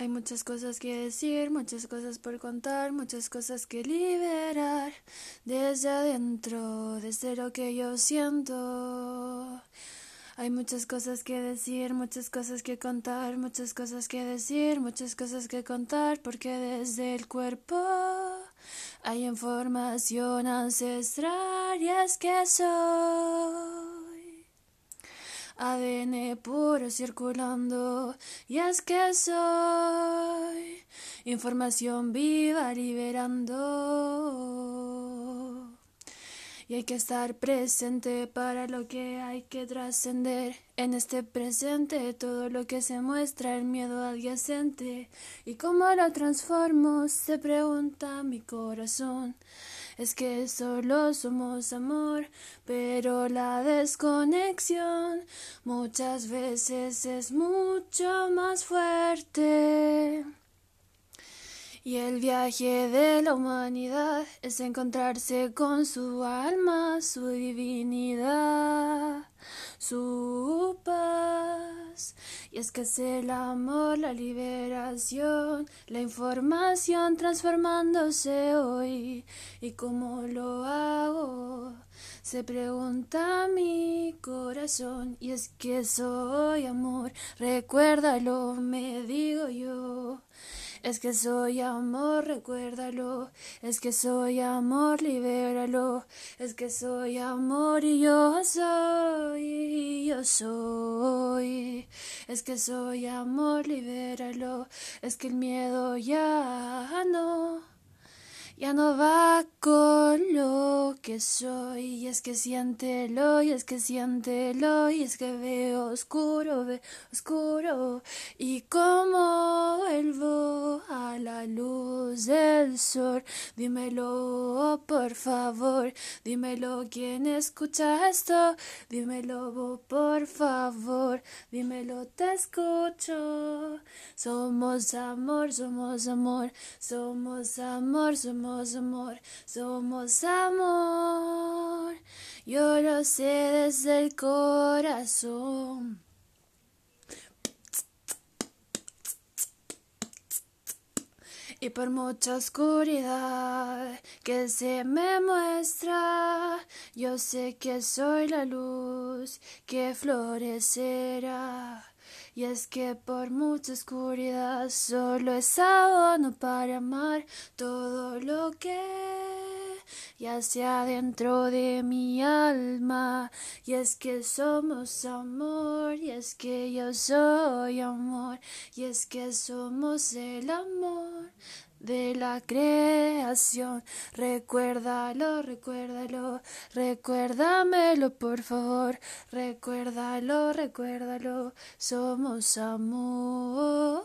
Hay muchas cosas que decir, muchas cosas por contar, muchas cosas que liberar desde adentro, desde lo que yo siento. Hay muchas cosas que decir, muchas cosas que contar, muchas cosas que decir, muchas cosas que contar, porque desde el cuerpo hay información ancestral y es que soy. ADN puro circulando y es que soy información viva liberando. Y hay que estar presente para lo que hay que trascender. En este presente todo lo que se muestra el miedo adyacente. ¿Y cómo lo transformo? Se pregunta mi corazón. Es que solo somos amor, pero la desconexión muchas veces es mucho más fuerte. Y el viaje de la humanidad es encontrarse con su alma, su divinidad, su paz. Y es que es el amor, la liberación, la información transformándose hoy. ¿Y cómo lo hago? Se pregunta mi corazón. Y es que soy amor, recuérdalo, me digo yo. Es que soy amor, recuérdalo. Es que soy amor, libéralo. Es que soy amor y yo soy, yo soy. Es que soy amor, libéralo. Es que el miedo ya no ya no va con soy. Y es que siéntelo, y es que siéntelo, y es que veo oscuro, veo oscuro. Y como vuelvo a la luz dímelo, por favor, dímelo, quien escucha esto, dímelo, por favor, dímelo, te escucho. Somos amor, somos amor, somos amor, somos amor, somos amor. Yo lo sé desde el corazón. Y por mucha oscuridad que se me muestra, yo sé que soy la luz que florecerá. Y es que por mucha oscuridad solo es abono para amar todo lo que yace dentro de mi alma. Y es que somos amor, y es que yo soy amor, y es que somos el amor de la creación. Recuérdalo, recuérdalo, recuérdamelo, por favor. Recuérdalo, recuérdalo, somos amor.